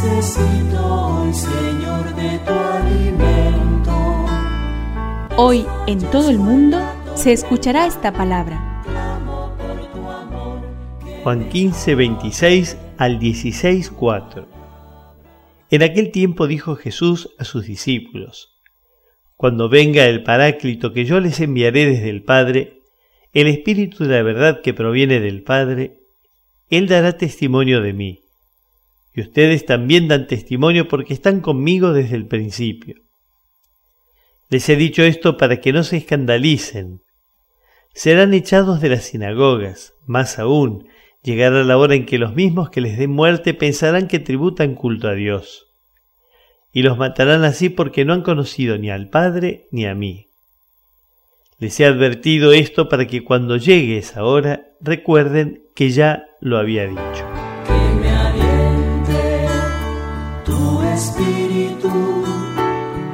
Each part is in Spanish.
Necesito hoy, Señor, de tu alimento. Hoy en todo el mundo se escuchará esta palabra. Juan 15, 26 al 16, 4. En aquel tiempo dijo Jesús a sus discípulos, Cuando venga el Paráclito que yo les enviaré desde el Padre, el Espíritu de la verdad que proviene del Padre, Él dará testimonio de mí. Y ustedes también dan testimonio porque están conmigo desde el principio. Les he dicho esto para que no se escandalicen. Serán echados de las sinagogas, más aún, Llegará la hora en que los mismos que les den muerte pensarán que tributan culto a Dios. Y los matarán así porque no han conocido ni al Padre ni a mí. Les he advertido esto para que cuando llegue esa hora recuerden que ya lo había dicho.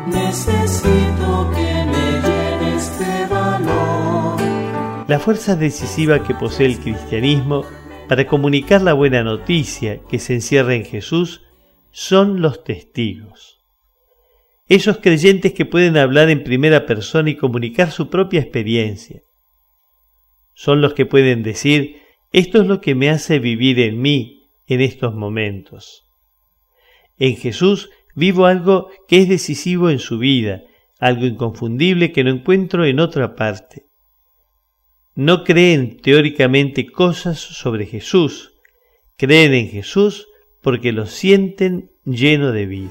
Necesito que me llenes de valor. La fuerza decisiva que posee el cristianismo para comunicar la buena noticia que se encierra en Jesús son los testigos. Esos creyentes que pueden hablar en primera persona y comunicar su propia experiencia. Son los que pueden decir, esto es lo que me hace vivir en mí en estos momentos. En Jesús vivo algo que es decisivo en su vida, algo inconfundible que no encuentro en otra parte no creen teóricamente cosas sobre Jesús, creen en Jesús porque lo sienten lleno de vida.